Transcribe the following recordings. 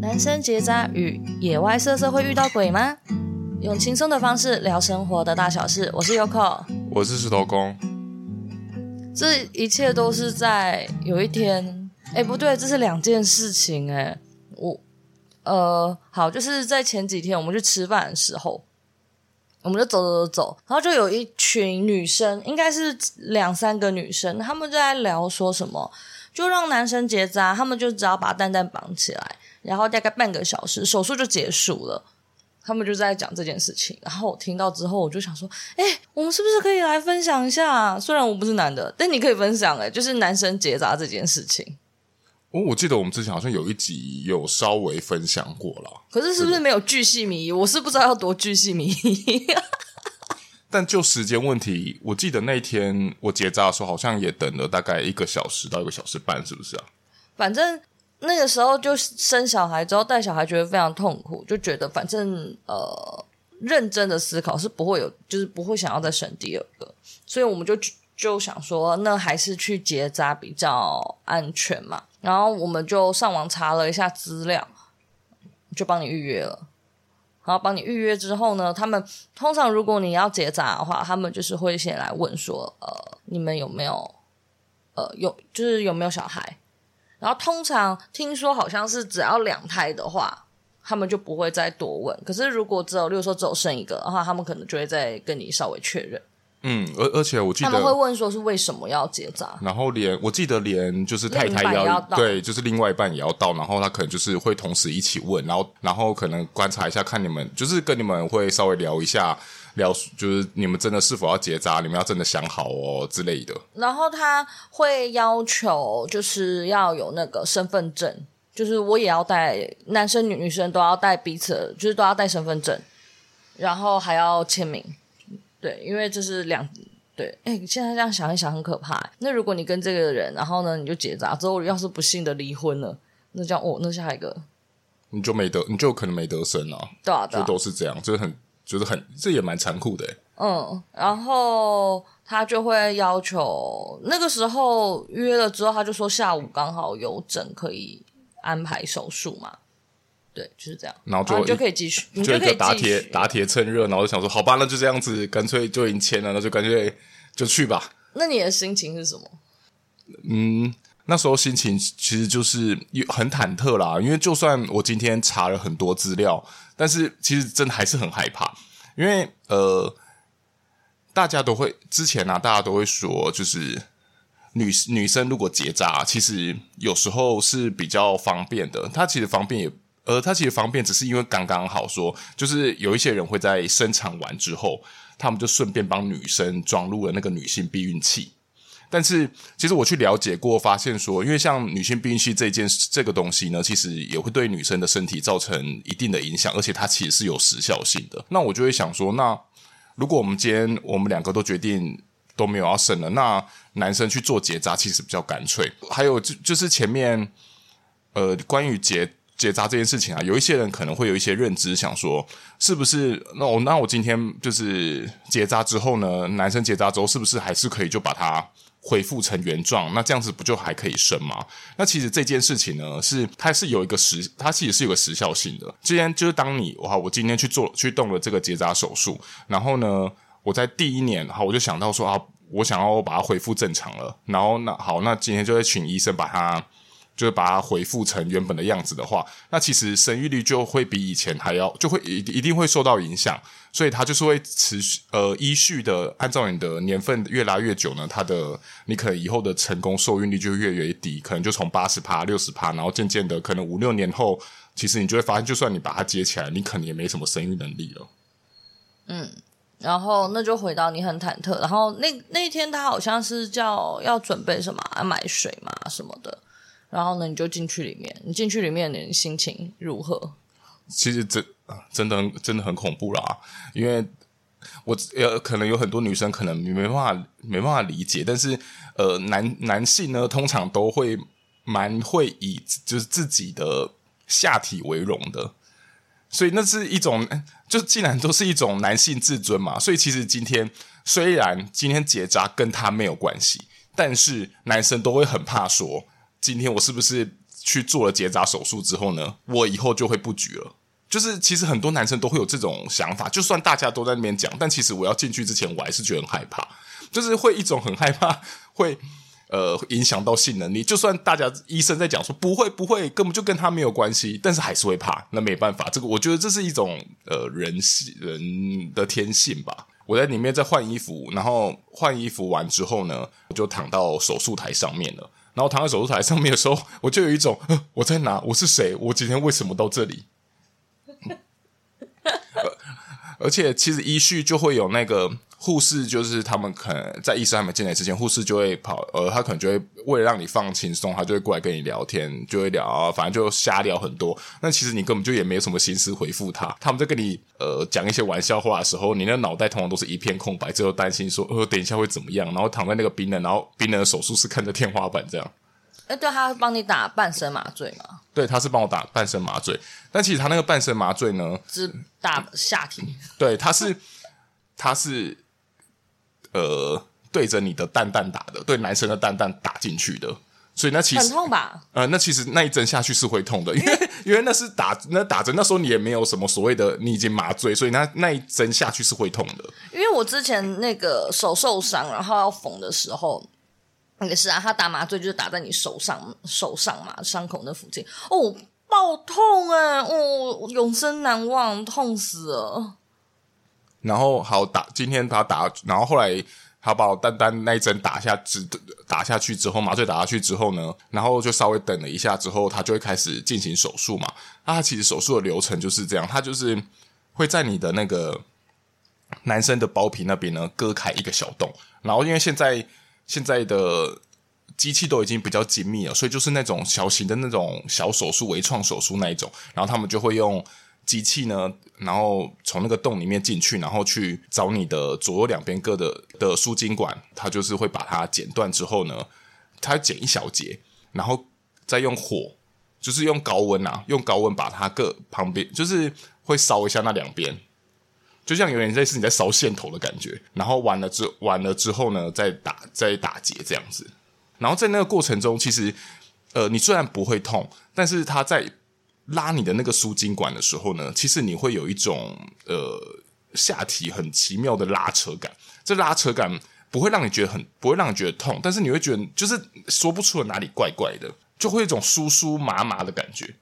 男生结扎与野外色色会遇到鬼吗？用轻松的方式聊生活的大小事。我是 Yoko，我是石头公。这一切都是在有一天，哎，不对，这是两件事情。哎，我，呃，好，就是在前几天我们去吃饭的时候，我们就走走走走，然后就有一群女生，应该是两三个女生，她们就在聊说什么。就让男生结扎，他们就只要把蛋蛋绑起来，然后大概半个小时手术就结束了。他们就在讲这件事情，然后我听到之后，我就想说：哎，我们是不是可以来分享一下？虽然我不是男的，但你可以分享哎，就是男生结扎这件事情。哦，我记得我们之前好像有一集有稍微分享过了，可是是不是没有巨细靡遗？我是不知道要多巨细靡遗。但就时间问题，我记得那天我结扎的时候，好像也等了大概一个小时到一个小时半，是不是啊？反正那个时候就生小孩之后带小孩，觉得非常痛苦，就觉得反正呃，认真的思考是不会有，就是不会想要再生第二个，所以我们就就想说，那还是去结扎比较安全嘛。然后我们就上网查了一下资料，就帮你预约了。然后帮你预约之后呢，他们通常如果你要结扎的话，他们就是会先来问说，呃，你们有没有，呃，有就是有没有小孩？然后通常听说好像是只要两胎的话，他们就不会再多问。可是如果只有，例如说只有生一个的话，他们可能就会再跟你稍微确认。嗯，而而且我记得他们会问说是为什么要结扎，然后连我记得连就是太太要，要对，就是另外一半也要到，然后他可能就是会同时一起问，然后然后可能观察一下，看你们就是跟你们会稍微聊一下，聊就是你们真的是否要结扎，你们要真的想好哦之类的。然后他会要求就是要有那个身份证，就是我也要带，男生女女生都要带彼此，就是都要带身份证，然后还要签名。对，因为这是两对，哎，现在这样想一想很可怕。那如果你跟这个人，然后呢，你就结扎之后，要是不幸的离婚了，那这样哦，那下一个你就没得，你就可能没得生啊。对啊，对啊，就都是这样，就是很，就是很，这也蛮残酷的。嗯，然后他就会要求，那个时候约了之后，他就说下午刚好有诊，可以安排手术嘛。对，就是这样，然后就然后就可以继续，你就一个打铁打铁趁热，然后就想说，好吧，那就这样子，干脆就已经签了，那就干脆就去吧。那你的心情是什么？嗯，那时候心情其实就是很忐忑啦，因为就算我今天查了很多资料，但是其实真的还是很害怕，因为呃，大家都会之前啊，大家都会说，就是女女生如果结扎，其实有时候是比较方便的，她其实方便也。呃，它其实方便，只是因为刚刚好说，就是有一些人会在生产完之后，他们就顺便帮女生装入了那个女性避孕器。但是，其实我去了解过，发现说，因为像女性避孕器这件这个东西呢，其实也会对女生的身体造成一定的影响，而且它其实是有时效性的。那我就会想说，那如果我们今天我们两个都决定都没有要生了，那男生去做结扎其实比较干脆。还有就就是前面，呃，关于结。结扎这件事情啊，有一些人可能会有一些认知，想说是不是？那我那我今天就是结扎之后呢，男生结扎之后是不是还是可以就把它恢复成原状？那这样子不就还可以生吗？那其实这件事情呢，是它是有一个时，它其实是有个时效性的。既然就是当你哇，我今天去做去动了这个结扎手术，然后呢，我在第一年，好，我就想到说啊，我想要把它恢复正常了，然后那好，那今天就会请医生把它。就是把它恢复成原本的样子的话，那其实生育率就会比以前还要，就会一一定会受到影响，所以它就是会持续呃依序的按照你的年份越拉越久呢，它的你可能以后的成功受孕率就越越低，可能就从八十趴、六十趴，然后渐渐的可能五六年后，其实你就会发现，就算你把它接起来，你可能也没什么生育能力了。嗯，然后那就回到你很忐忑，然后那那天他好像是叫要准备什么啊，买水嘛什么的。然后呢，你就进去里面。你进去里面，你心情如何？其实真真的真的很恐怖啦，因为我呃，可能有很多女生可能没办法没办法理解，但是呃，男男性呢，通常都会蛮会以就是自己的下体为荣的，所以那是一种，就既然都是一种男性自尊嘛，所以其实今天虽然今天结扎跟他没有关系，但是男生都会很怕说。今天我是不是去做了结扎手术之后呢，我以后就会不举了。就是其实很多男生都会有这种想法，就算大家都在那边讲，但其实我要进去之前，我还是觉得很害怕，就是会一种很害怕会呃影响到性能力。就算大家医生在讲说不会不会，根本就跟他没有关系，但是还是会怕。那没办法，这个我觉得这是一种呃人性人的天性吧。我在里面在换衣服，然后换衣服完之后呢，我就躺到手术台上面了。然后躺在手术台上面的时候，我就有一种，我在哪？我是谁？我今天为什么到这里？而且，其实依序就会有那个护士，就是他们可能在医生还没进来之前，护士就会跑，呃，他可能就会为了让你放轻松，他就会过来跟你聊天，就会聊，反正就瞎聊很多。那其实你根本就也没有什么心思回复他。他们在跟你呃讲一些玩笑话的时候，你那脑袋通常都是一片空白，只有担心说，呃，等一下会怎么样，然后躺在那个冰冷，然后冰冷的手术室看着天花板这样。哎，对，他帮你打半身麻醉嘛？对，他是帮我打半身麻醉，但其实他那个半身麻醉呢，是打下体。对，他是 他是呃对着你的蛋蛋打的，对男生的蛋蛋打进去的，所以那其实很痛吧？呃，那其实那一针下去是会痛的，因为 因为那是打那打针，那时候你也没有什么所谓的你已经麻醉，所以那那一针下去是会痛的。因为我之前那个手受伤，然后要缝的时候。也是啊，他打麻醉就是打在你手上，手上嘛，伤口那附近。哦，爆痛哎！哦，永生难忘，痛死了。然后好打，今天他打，然后后来他把我单单那一针打下，只打下去之后，麻醉打下去之后呢，然后就稍微等了一下之后，他就会开始进行手术嘛。那他其实手术的流程就是这样，他就是会在你的那个男生的包皮那边呢割开一个小洞，然后因为现在。现在的机器都已经比较精密了，所以就是那种小型的那种小手术、微创手术那一种，然后他们就会用机器呢，然后从那个洞里面进去，然后去找你的左右两边各的的输精管，它就是会把它剪断之后呢，它剪一小节，然后再用火，就是用高温啊，用高温把它各旁边，就是会烧一下那两边。就像有点类似你在烧线头的感觉，然后完了之完了之后呢，再打再打结这样子，然后在那个过程中，其实呃，你虽然不会痛，但是他在拉你的那个输精管的时候呢，其实你会有一种呃下体很奇妙的拉扯感，这拉扯感不会让你觉得很不会让你觉得痛，但是你会觉得就是说不出哪里怪怪的，就会有一种酥酥麻麻的感觉。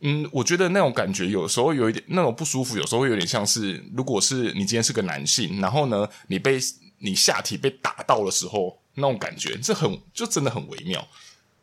嗯，我觉得那种感觉有时候有一点那种不舒服，有时候会有点像是，如果是你今天是个男性，然后呢，你被你下体被打到的时候，那种感觉，这很就真的很微妙。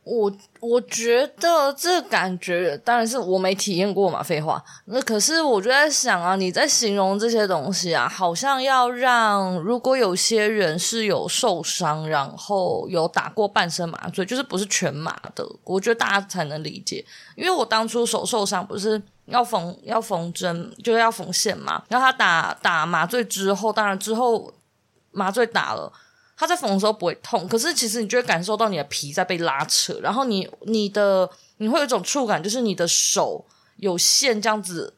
我我觉得这感觉当然是我没体验过嘛，废话。那可是我就在想啊，你在形容这些东西啊，好像要让如果有些人是有受伤，然后有打过半身麻醉，就是不是全麻的，我觉得大家才能理解。因为我当初手受伤不是要缝要缝针，就是要缝线嘛，然后他打打麻醉之后，当然之后麻醉打了。他在缝的时候不会痛，可是其实你就会感受到你的皮在被拉扯，然后你你的你会有一种触感，就是你的手有线这样子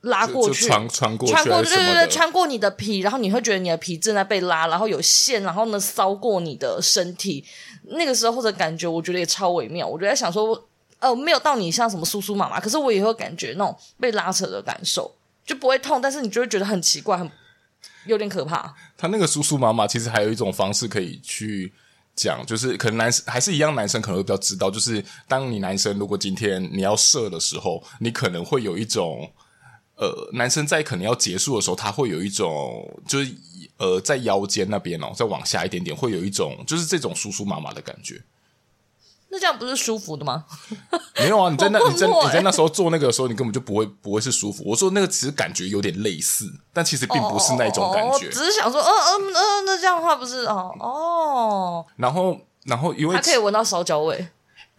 拉过去，穿穿过去，穿过对对对，穿过你的皮，然后你会觉得你的皮正在被拉，然后有线，然后呢搔过你的身体，那个时候的感觉，我觉得也超微妙。我就在想说，呃，没有到你像什么酥酥麻麻，可是我也会感觉那种被拉扯的感受，就不会痛，但是你就会觉得很奇怪，很。有点可怕。他那个叔叔妈妈其实还有一种方式可以去讲，就是可能男生还是一样，男生可能会比较知道，就是当你男生如果今天你要射的时候，你可能会有一种呃，男生在可能要结束的时候，他会有一种就是呃，在腰间那边哦，再往下一点点，会有一种就是这种叔叔妈妈的感觉。那这样不是舒服的吗？没有啊，你在那 你在你在那时候做那个的时候，你根本就不会不会是舒服。我说那个其实感觉有点类似，但其实并不是那种感觉。我只是想说，嗯嗯嗯，那这样的话不是哦哦。然后然后因为它可以闻到烧焦味。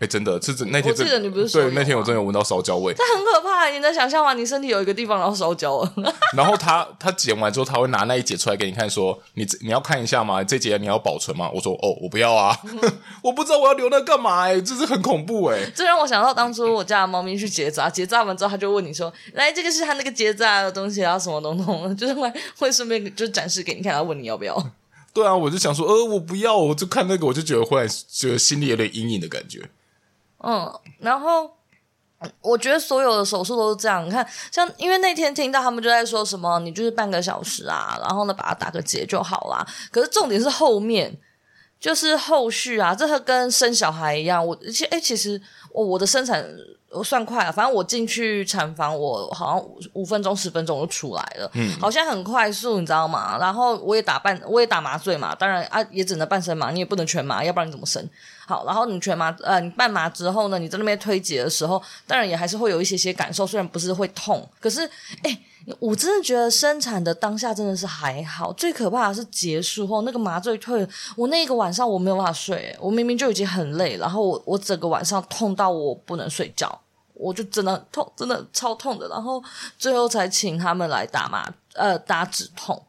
哎，真的，是那天我记得你不是说对那天我真的有闻到烧焦味，这很可怕。你能想象吗？你身体有一个地方然后烧焦了，然后他他剪完之后他会拿那一节出来给你看，说你你要看一下吗？这节你要保存吗？我说哦，我不要啊，我不知道我要留那干嘛哎，这是很恐怖哎。这让我想到当初我家的猫咪去结扎，结扎完之后他就问你说，来这个是他那个结扎的东西啊，什么东东，就是会会顺便就展示给你看，他问你要不要。对啊，我就想说，呃，我不要，我就看那个，我就觉得忽然觉得心里有点阴影的感觉。嗯，然后。我觉得所有的手术都是这样，你看，像因为那天听到他们就在说什么，你就是半个小时啊，然后呢把它打个结就好啦。可是重点是后面，就是后续啊，这和跟生小孩一样。我其诶其实我我的生产我算快了，反正我进去产房，我好像五五分钟十分钟就出来了，嗯，好像很快速，你知道吗？然后我也打半，我也打麻醉嘛，当然啊也只能半身麻，你也不能全麻，要不然你怎么生？好，然后你全麻，呃，你半麻之后呢，你在那边推挤的时候，当然也还是会有一些些感受，虽然不是会痛，可是，哎，我真的觉得生产的当下真的是还好，最可怕的是结束后那个麻醉退，我那一个晚上我没有办法睡，我明明就已经很累，然后我我整个晚上痛到我不能睡觉，我就真的痛，真的超痛的，然后最后才请他们来打麻，呃，打止痛。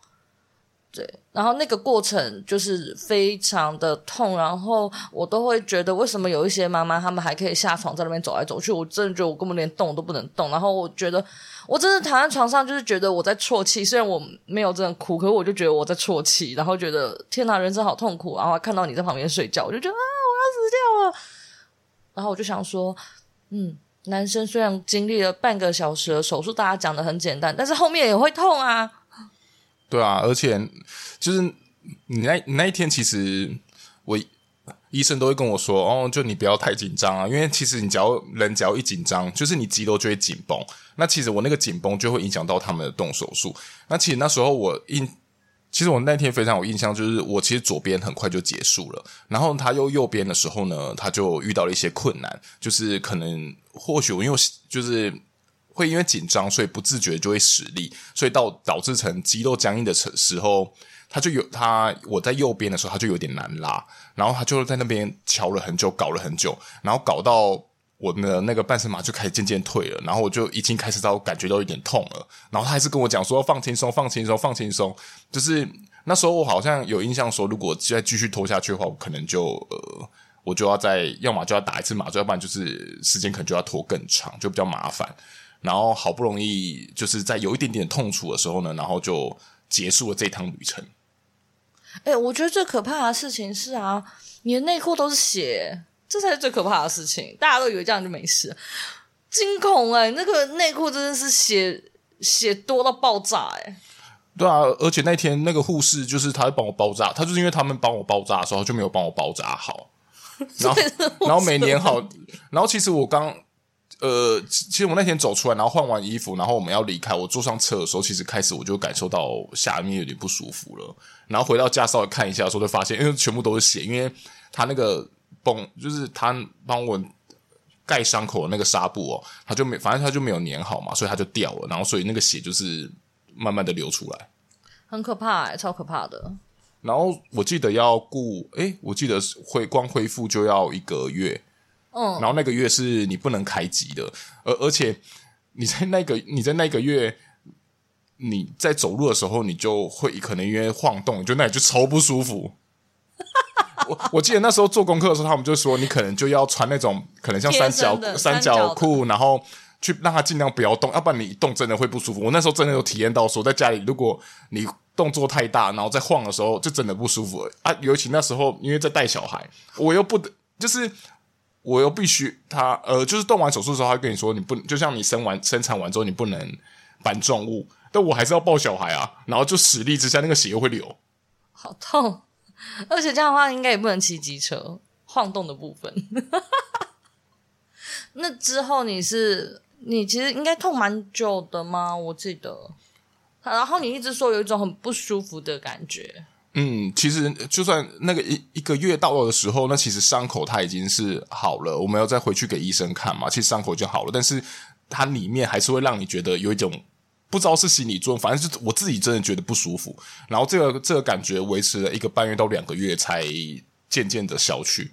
对，然后那个过程就是非常的痛，然后我都会觉得为什么有一些妈妈她们还可以下床在那边走来走去，我真的觉得我根本连动都不能动。然后我觉得我真的躺在床上，就是觉得我在啜泣，虽然我没有真的哭，可是我就觉得我在啜泣，然后觉得天哪，人生好痛苦。然后看到你在旁边睡觉，我就觉得啊，我要死掉了。然后我就想说，嗯，男生虽然经历了半个小时的手术，大家讲的很简单，但是后面也会痛啊。对啊，而且就是你那那一天，其实我医生都会跟我说，哦，就你不要太紧张啊，因为其实你只要人只要一紧张，就是你肌肉就会紧绷。那其实我那个紧绷就会影响到他们的动手术。那其实那时候我印，其实我那天非常有印象，就是我其实左边很快就结束了，然后他又右边的时候呢，他就遇到了一些困难，就是可能或许我因为就是。会因为紧张，所以不自觉就会使力，所以到导致成肌肉僵硬的时时候，他就有他我在右边的时候，他就有点难拉，然后他就在那边敲了很久，搞了很久，然后搞到我的那个半身麻就开始渐渐退了，然后我就已经开始到感觉到有点痛了，然后他还是跟我讲说放轻松，放轻松，放轻松，就是那时候我好像有印象说，如果再继续拖下去的话，我可能就呃，我就要再要么就要打一次麻醉，要不然就是时间可能就要拖更长，就比较麻烦。然后好不容易就是在有一点点痛楚的时候呢，然后就结束了这趟旅程。哎，我觉得最可怕的事情是啊，你的内裤都是血，这才是最可怕的事情。大家都以为这样就没事，惊恐哎！那个内裤真的是血血多到爆炸哎。对啊，而且那天那个护士就是他帮我包扎，他就是因为他们帮我包扎的时候就没有帮我包扎好，然后 然后没粘好，然后其实我刚。呃，其实我那天走出来，然后换完衣服，然后我们要离开。我坐上车的时候，其实开始我就感受到下面有点不舒服了。然后回到家稍微看一下的时候，就发现因为全部都是血，因为他那个绷，就是他帮我盖伤口的那个纱布哦，他就没，反正他就没有粘好嘛，所以他就掉了。然后所以那个血就是慢慢的流出来，很可怕欸，超可怕的。然后我记得要顾，诶，我记得恢光恢复就要一个月。嗯，然后那个月是你不能开机的，而而且你在那个你在那个月你在走路的时候，你就会可能因为晃动，就那里就超不舒服。我我记得那时候做功课的时候，他们就说你可能就要穿那种可能像三角三角裤，然后去让它尽量不要动，要不然你一动真的会不舒服。我那时候真的有体验到说，在家里如果你动作太大，然后在晃的时候，就真的不舒服啊。尤其那时候因为在带小孩，我又不得就是。我又必须他呃，就是动完手术之后，他跟你说，你不就像你生完生产完之后，你不能搬重物，但我还是要抱小孩啊，然后就使力之下，那个血又会流，好痛，而且这样的话应该也不能骑机车，晃动的部分。那之后你是你其实应该痛蛮久的吗？我记得，然后你一直说有一种很不舒服的感觉。嗯，其实就算那个一一个月到了的时候，那其实伤口它已经是好了，我们要再回去给医生看嘛。其实伤口就好了，但是它里面还是会让你觉得有一种不知道是心理作用，反正是我自己真的觉得不舒服。然后这个这个感觉维持了一个半月到两个月，才渐渐的消去。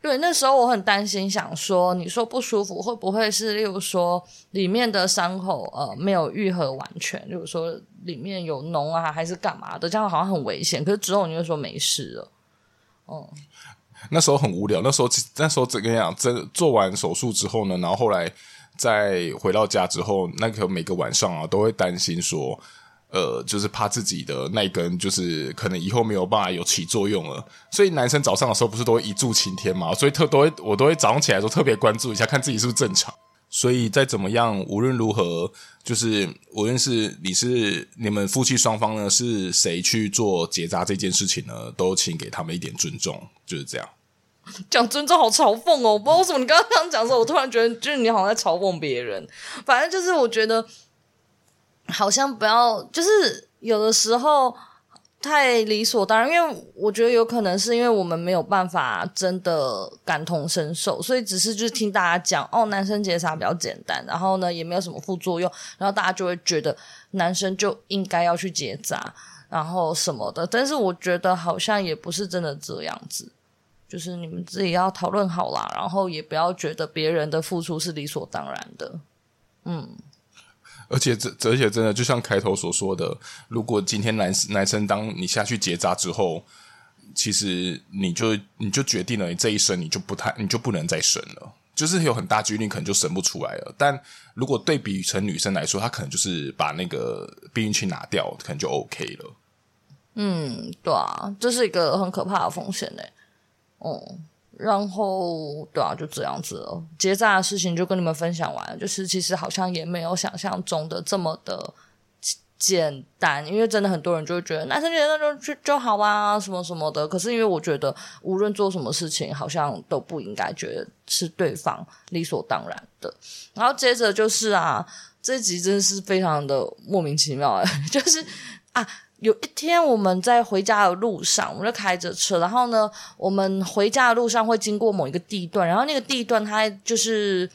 对，那时候我很担心，想说你说不舒服会不会是，例如说里面的伤口呃没有愈合完全，例如说里面有脓啊，还是干嘛的，这样好像很危险。可是之后你就说没事了，嗯，那时候很无聊。那时候那时候怎么样？这做完手术之后呢？然后后来再回到家之后，那个每个晚上啊都会担心说，呃，就是怕自己的那一根就是可能以后没有办法有起作用了，所以男生早上的时候不是都会一柱擎天嘛，所以特都会我都会早上起来的时候特别关注一下，看自己是不是正常。所以再怎么样，无论如何，就是无论是你是你们夫妻双方呢，是谁去做结扎这件事情呢，都请给他们一点尊重，就是这样。讲尊重好嘲讽哦，不知道为什么你刚刚这样讲的时候，我突然觉得就是你好像在嘲讽别人。反正就是我觉得好像不要，就是有的时候太理所当然，因为我觉得有可能是因为我们没有办法真的感同身受，所以只是就是听大家讲哦，男生结扎比较简单，然后呢也没有什么副作用，然后大家就会觉得男生就应该要去结扎，然后什么的。但是我觉得好像也不是真的这样子。就是你们自己要讨论好啦，然后也不要觉得别人的付出是理所当然的。嗯，而且这而且真的就像开头所说的，如果今天男男生当你下去结扎之后，其实你就你就决定了，你这一生你就不太你就不能再生了，就是有很大几率可能就生不出来了。但如果对比成女生来说，她可能就是把那个避孕器拿掉，可能就 OK 了。嗯，对啊，这是一个很可怕的风险嘞。哦、然后对啊，就这样子了。结扎的事情就跟你们分享完了，就是其实好像也没有想象中的这么的简单，因为真的很多人就会觉得男生结扎就就就好啊，什么什么的。可是因为我觉得无论做什么事情，好像都不应该觉得是对方理所当然的。然后接着就是啊，这集真的是非常的莫名其妙，就是啊。有一天我们在回家的路上，我们就开着车，然后呢，我们回家的路上会经过某一个地段，然后那个地段它就是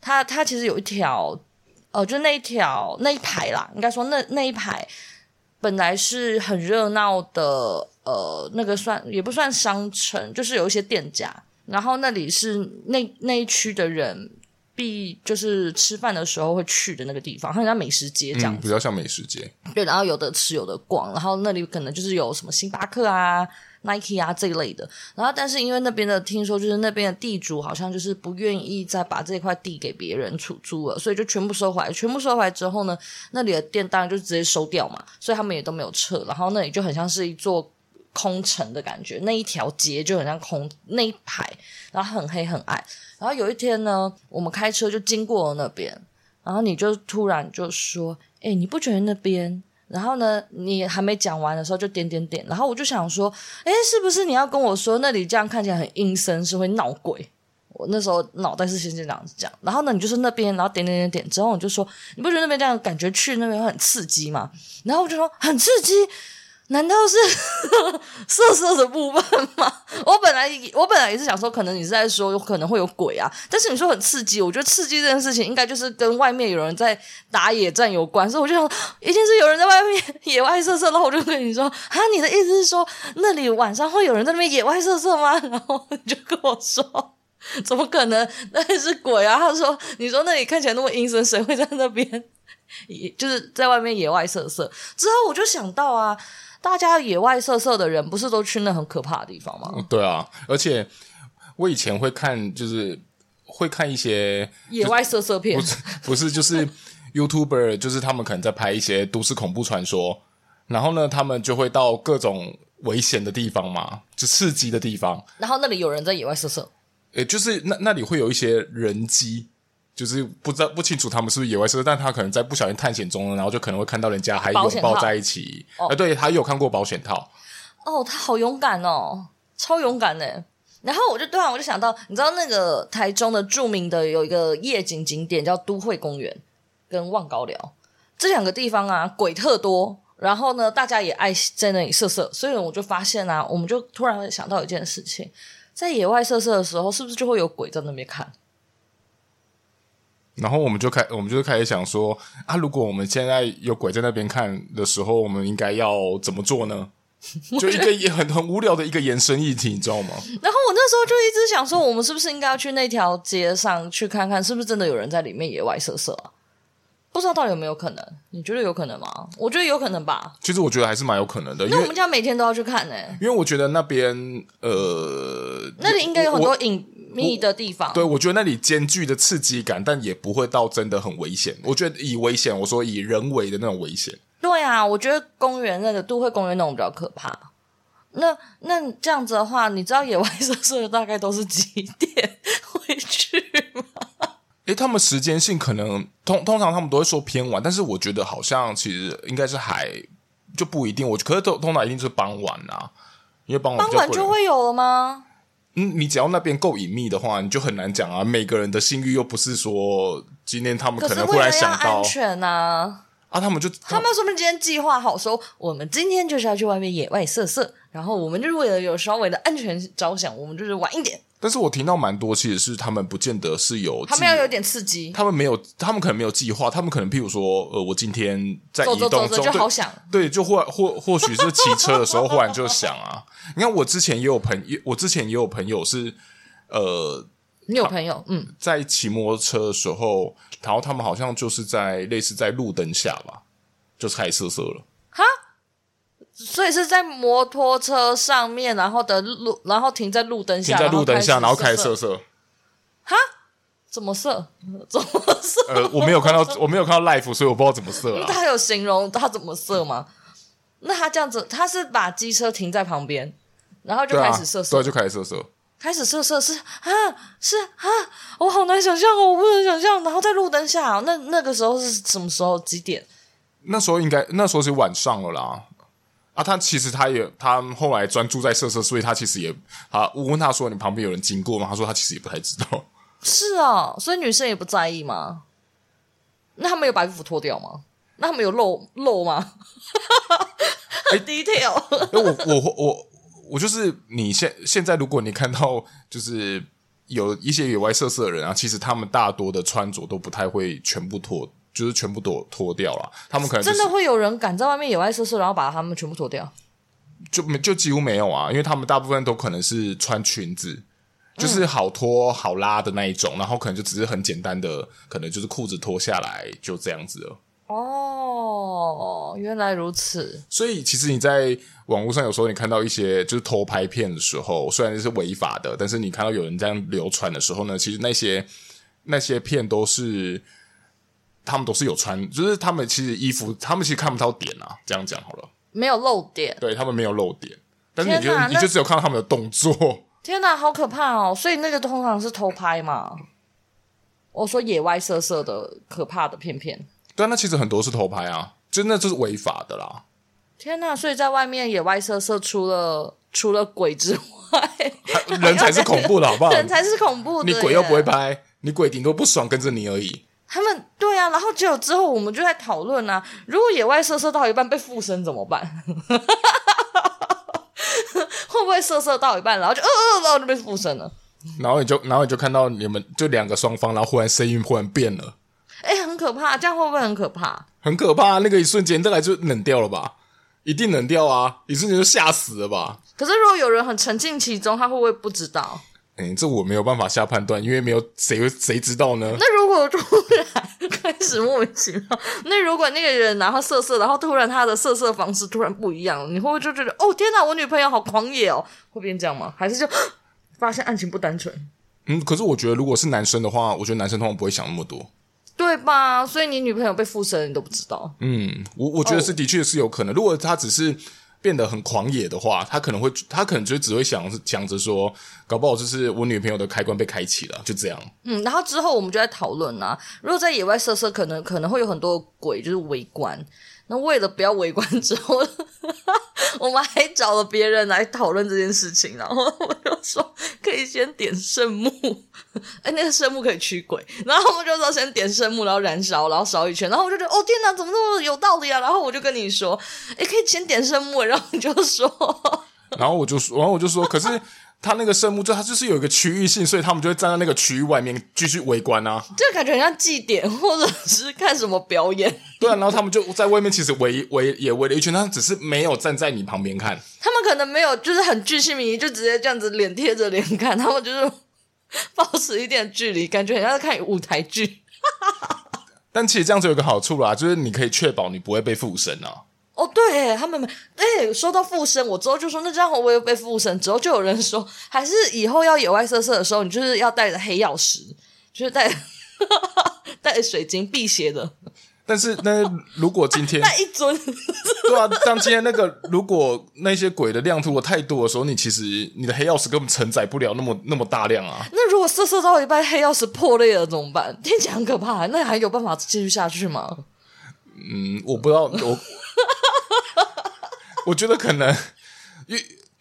它它其实有一条，呃，就那一条那一排啦，应该说那那一排本来是很热闹的，呃，那个算也不算商城，就是有一些店家，然后那里是那那一区的人。必就是吃饭的时候会去的那个地方，很像美食街这样比较像美食街。对，然后有的吃，有的逛，然后那里可能就是有什么星巴克啊、Nike 啊这一类的。然后，但是因为那边的听说，就是那边的地主好像就是不愿意再把这块地给别人出租了，所以就全部收回来。全部收回来之后呢，那里的店当然就直接收掉嘛，所以他们也都没有撤。然后那里就很像是一座空城的感觉，那一条街就很像空那一排，然后很黑很暗。然后有一天呢，我们开车就经过了那边，然后你就突然就说：“诶，你不觉得那边？”然后呢，你还没讲完的时候就点点点。然后我就想说：“诶，是不是你要跟我说那里这样看起来很阴森，是会闹鬼？”我那时候脑袋是先这样子讲。然后呢，你就是那边，然后点点点点之后，我就说：“你不觉得那边这样感觉去那边很刺激吗？”然后我就说：“很刺激。”难道是 色色的部分吗？我本来我本来也是想说，可能你是在说有可能会有鬼啊。但是你说很刺激，我觉得刺激这件事情应该就是跟外面有人在打野战有关，所以我就想，一定是有人在外面野外色色。然后我就跟你说，啊，你的意思是说那里晚上会有人在那边野外色色吗？然后你就跟我说，怎么可能？那是鬼啊！他说，你说那里看起来那么阴森，谁会在那边？也就是在外面野外色色。之后我就想到啊。大家野外色色的人，不是都去那很可怕的地方吗？对啊，而且我以前会看，就是会看一些野外色色片，不是，不是就是 YouTuber，就是他们可能在拍一些都市恐怖传说，然后呢，他们就会到各种危险的地方嘛，就刺激的地方，然后那里有人在野外色色，诶，就是那那里会有一些人机。就是不知道不清楚他们是不是野外色，但他可能在不小心探险中，然后就可能会看到人家还拥抱在一起。啊、呃，对，他有看过保险套。哦，他好勇敢哦，超勇敢的。然后我就突然我就想到，你知道那个台中的著名的有一个夜景景点叫都会公园跟望高寮这两个地方啊，鬼特多。然后呢，大家也爱在那里色色，所以我就发现啊，我们就突然想到一件事情，在野外色色的时候，是不是就会有鬼在那边看？然后我们就开，我们就开始想说啊，如果我们现在有鬼在那边看的时候，我们应该要怎么做呢？就一个也很很无聊的一个延伸议题，你知道吗？然后我那时候就一直想说，我们是不是应该要去那条街上去看看，是不是真的有人在里面野外射射啊？不知道到底有没有可能？你觉得有可能吗？我觉得有可能吧。其实我觉得还是蛮有可能的。因为我们家每天都要去看呢、欸，因为我觉得那边呃，那里应该有很多隐秘的地方。对，我觉得那里兼具的刺激感，但也不会到真的很危险。我觉得以危险，我说以人为的那种危险。对对啊，我觉得公园那个都会公园那种比较可怕。那那这样子的话，你知道野外设施大概都是几点回去吗？诶，他们时间性可能通通常他们都会说偏晚，但是我觉得好像其实应该是还就不一定。我可是通通常一定是傍晚啊，因为傍晚傍晚就会有了吗？嗯，你只要那边够隐秘的话，你就很难讲啊。每个人的性欲又不是说今天他们可能会来想到安全啊啊，他们就他们说不定今天计划好说，我们今天就是要去外面野外色色，然后我们就是为了有稍微的安全着想，我们就是晚一点。但是我听到蛮多，其实是他们不见得是有，他们要有点刺激，他们没有，他们可能没有计划，他们可能譬如说，呃，我今天在移动中，就好想，对，对，就 或或或许是骑车的时候，忽然就想啊，你看我之前也有朋友，我之前也有朋友是，呃，你有朋友，嗯，在骑摩托车的时候，然后他们好像就是在类似在路灯下吧，就开始色色了，哈。所以是在摩托车上面，然后的路，然后停在路灯下，停在路灯下，然后开始射射。哈？怎么射？怎么射？呃，我没有看到，我没有看到 life，所以我不知道怎么射啊。他有形容他怎么射吗？那他这样子，他是把机车停在旁边，然后就开始射射，对啊，对，就开始射射，开始射射是啊，是啊，我好难想象哦，我不能想象。然后在路灯下，那那个时候是什么时候？几点？那时候应该那时候是晚上了啦。啊，他其实他也，他后来专注在色色，所以他其实也，啊，我问他说：“你旁边有人经过吗？”他说：“他其实也不太知道。”是啊，所以女生也不在意吗？那他们有把衣服脱掉吗？那他们有露露吗？很 detail。哎，我我我我我就是你现现在，如果你看到就是有一些野外色色的人啊，其实他们大多的穿着都不太会全部脱。就是全部都脱掉了，他们可能、就是、真的会有人敢在外面野外射射，然后把他们全部脱掉？就没就几乎没有啊，因为他们大部分都可能是穿裙子，就是好脱好拉的那一种，嗯、然后可能就只是很简单的，可能就是裤子脱下来就这样子了。哦，原来如此。所以其实你在网络上有时候你看到一些就是偷拍片的时候，虽然是违法的，但是你看到有人这样流传的时候呢，其实那些那些片都是。他们都是有穿，就是他们其实衣服，他们其实看不到点啊。这样讲好了，没有露点，对他们没有露点，但是你就你就只有看到他们的动作。天哪，好可怕哦！所以那个通常是偷拍嘛？我说野外色色的可怕的片片，对啊，那其实很多是偷拍啊，真的就是违法的啦。天哪！所以在外面野外色色，除了除了鬼之外，人才是恐怖的，好不好？人才是恐怖的，你鬼又不会拍，你鬼顶多不爽跟着你而已。他们对啊，然后结果之后我们就在讨论啊，如果野外射射到一半被附身怎么办？会不会射射到一半，然后就呃呃，然后就被附身了？然后你就然后你就看到你们就两个双方，然后忽然声音忽然变了，哎，很可怕，这样会不会很可怕？很可怕，那个一瞬间，再来就冷掉了吧？一定冷掉啊！一瞬间就吓死了吧？可是如果有人很沉浸其中，他会不会不知道？哎，这我没有办法下判断，因为没有谁谁知道呢。那如果突然 开始莫名其妙，那如果那个人然后色色，然后突然他的色色方式突然不一样，你会不会就觉得哦天哪，我女朋友好狂野哦？会变这样吗？还是就 发现案情不单纯？嗯，可是我觉得如果是男生的话，我觉得男生通常不会想那么多，对吧？所以你女朋友被附身，你都不知道。嗯，我我觉得是的确是有可能。哦，如果他只是。变得很狂野的话，他可能会，他可能就只会想想着说，搞不好就是我女朋友的开关被开启了，就这样。嗯，然后之后我们就在讨论啊，如果在野外射射，可能可能会有很多鬼就是围观。那为了不要围观之后，我们还找了别人来讨论这件事情，然后我就说可以先点圣木，哎，那个圣木可以驱鬼，然后我们就说先点圣木，然后燃烧，然后烧一圈，然后我就觉得哦天哪，怎么那么有道理啊？然后我就跟你说，哎，可以先点圣木，然后你就说，然后我就说，然后我就说，可是。他那个圣木，就他就是有一个区域性，所以他们就会站在那个区域外面继续围观啊。就感觉很像祭典，或者是看什么表演。对啊，然后他们就在外面，其实围围也围了一圈，他只是没有站在你旁边看。他们可能没有，就是很巨细靡遗，就直接这样子脸贴着脸看。他们就是保持一点距离，感觉很像在看舞台剧。但其实这样子有个好处啦，就是你可以确保你不会被附身啊。哦，对，他们没，哎，说到附身，我之后就说，那这样会不会被附身？之后就有人说，还是以后要野外色色的时候，你就是要带着黑曜石，就是带 带水晶辟邪的。但是那如果今天 那一尊，对啊，当今天那个如果那些鬼的量如果太多的时候，你其实你的黑曜石根本承载不了那么那么大量啊。那如果射射到一半黑曜石破裂了怎么办？听起来很可怕，那还有办法继续下去吗？嗯，我不知道，我我觉得可能，因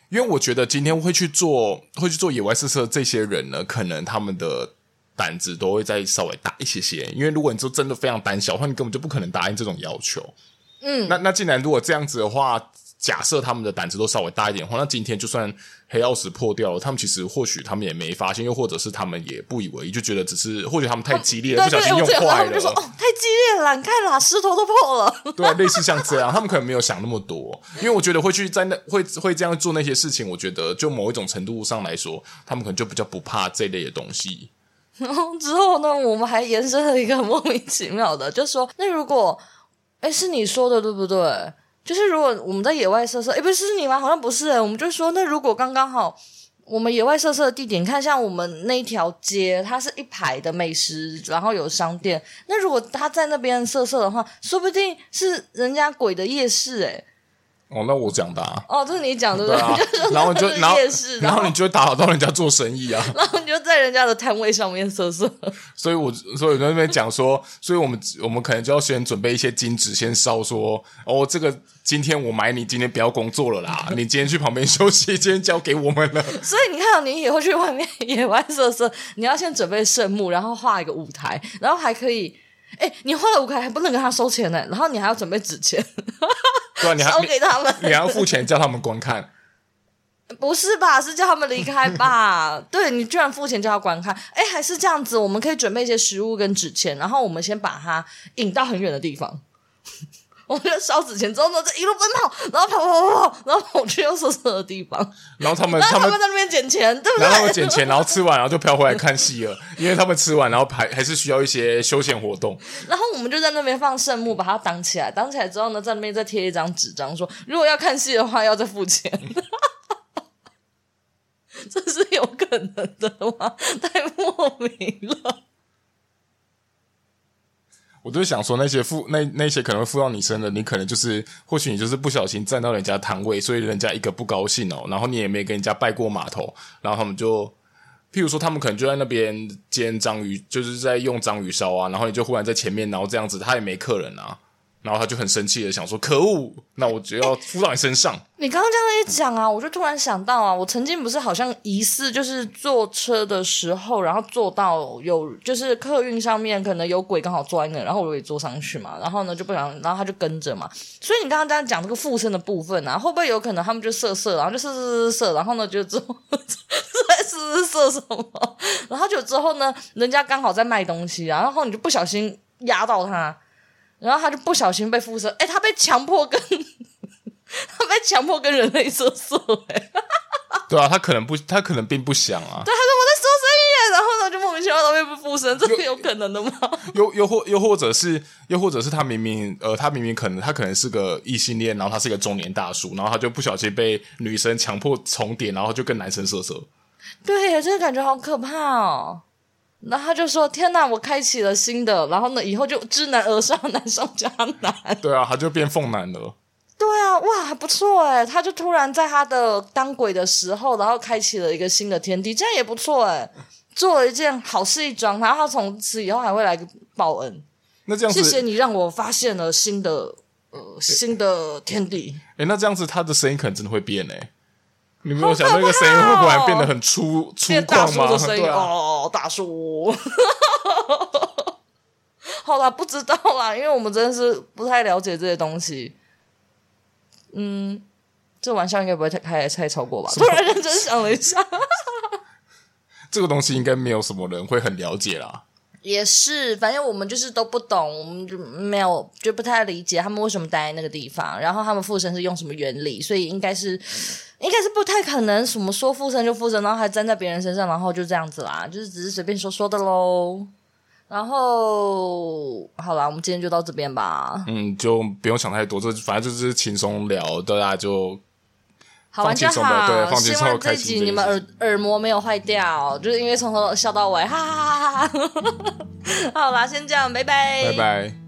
因为我觉得今天会去做会去做野外试射这些人呢，可能他们的。胆子都会再稍微大一些些，因为如果你说真的非常胆小的话，你根本就不可能答应这种要求。嗯，那那既然如果这样子的话，假设他们的胆子都稍微大一点的话，那今天就算黑曜石破掉了，他们其实或许他们也没发现，又或者是他们也不以为意，就觉得只是或许他们太激烈了，啊、不小心用坏了。他们就说：“哦，太激烈了，你看啦，石头都破了。”对，类似像这样，他们可能没有想那么多，因为我觉得会去在那会会这样做那些事情，我觉得就某一种程度上来说，他们可能就比较不怕这类的东西。然 后之后呢，我们还延伸了一个莫名其妙的，就是说，那如果，哎，是你说的对不对？就是如果我们在野外射射，哎，不是，你吗？好像不是，哎，我们就说，那如果刚刚好，我们野外射射的地点，看像我们那一条街，它是一排的美食，然后有商店，那如果他在那边射射的话，说不定是人家鬼的夜市，哎。哦，那我讲的啊。哦，这是你讲的，对啊。然后你就然后然后你就会打扰到人家做生意啊。然后你就在人家的摊位上面瑟瑟。所以我所以我在那边讲说，所以我们我们可能就要先准备一些金纸，先烧说，哦，这个今天我买你，今天不要工作了啦，你今天去旁边 休息，今天交给我们了。所以你看，你以后去外面野外瑟瑟，你要先准备圣木，然后画一个舞台，然后还可以。哎，你画了舞台还不能跟他收钱呢，然后你还要准备纸钱，对啊，你还烧给他们，你，还要付钱叫他们观看，不是吧？是叫他们离开吧？对，你居然付钱叫他观看，哎，还是这样子？我们可以准备一些食物跟纸钱，然后我们先把它引到很远的地方。我们就烧纸钱之后呢，就一路奔跑，然后跑跑跑跑，然后跑去要射射的地方。然后他们，他们在那边捡钱，对不对？然后他们捡钱，然后吃完，然后就飘回来看戏了。因为他们吃完，然后还还是需要一些休闲活动。然后我们就在那边放圣木，把它挡起来。挡起来之后呢，在那边再贴一张纸张，说如果要看戏的话，要再付钱。这是有可能的吗？太莫名了。我就想说，那些附那那些可能会附到你身的，你可能就是或许你就是不小心站到人家摊位，所以人家一个不高兴哦，然后你也没跟人家拜过码头，然后他们就，譬如说他们可能就在那边煎章鱼，就是在用章鱼烧啊，然后你就忽然在前面，然后这样子他也没客人啊。然后他就很生气的想说：“可恶，那我就要附到你身上。”你刚刚这样一讲啊，我就突然想到啊，我曾经不是好像疑似就是坐车的时候，然后坐到有就是客运上面可能有鬼刚好坐在那，然后我也坐上去嘛，然后呢就不想，然后他就跟着嘛。所以你刚刚这样讲这个附身的部分啊，会不会有可能他们就射射，然后就射射射射，然后呢就之后在射射什么？然后就之后呢，人家刚好在卖东西，然后你就不小心压到他。然后他就不小心被附身，哎，他被强迫跟 他被强迫跟人类射射，哎，对啊，他可能不，他可能并不想啊。对，他说我在说生意，然后呢就莫名其妙的被附身，这是有可能的吗？又又或又或者是又或者是他明明呃，他明明可能他可能是个异性恋，然后他是一个中年大叔，然后他就不小心被女生强迫重叠，然后就跟男生射射。对，这个感觉好可怕哦。然后他就说：“天哪，我开启了新的，然后呢，以后就知难而上，难上加难。”对啊，他就变凤男了。对啊，哇，还不错哎，他就突然在他的当鬼的时候，然后开启了一个新的天地，这样也不错哎，做了一件好事一桩，然后他从此以后还会来报恩。那这样子，谢谢你让我发现了新的呃新的天地。诶，那这样子他的声音可能真的会变诶。你没有想那个声音会忽然变得很粗粗犷吗？对啊、哦，大叔。好啦，不知道啦，因为我们真的是不太了解这些东西。嗯，这玩笑应该不会太太太超过吧？突然认真想了一下，这个东西应该没有什么人会很了解啦。也是，反正我们就是都不懂，我们就没有就不太理解他们为什么待在那个地方，然后他们附身是用什么原理，所以应该是应该是不太可能什么说附身就附身，然后还粘在别人身上，然后就这样子啦，就是只是随便说说的喽。然后好啦，我们今天就到这边吧。嗯，就不用想太多，这反正就是轻松聊，大家就。好玩就好，希望这集你们耳耳膜没有坏掉，就是因为从头笑到尾，哈哈哈哈哈。好啦，先这样，拜拜，拜拜。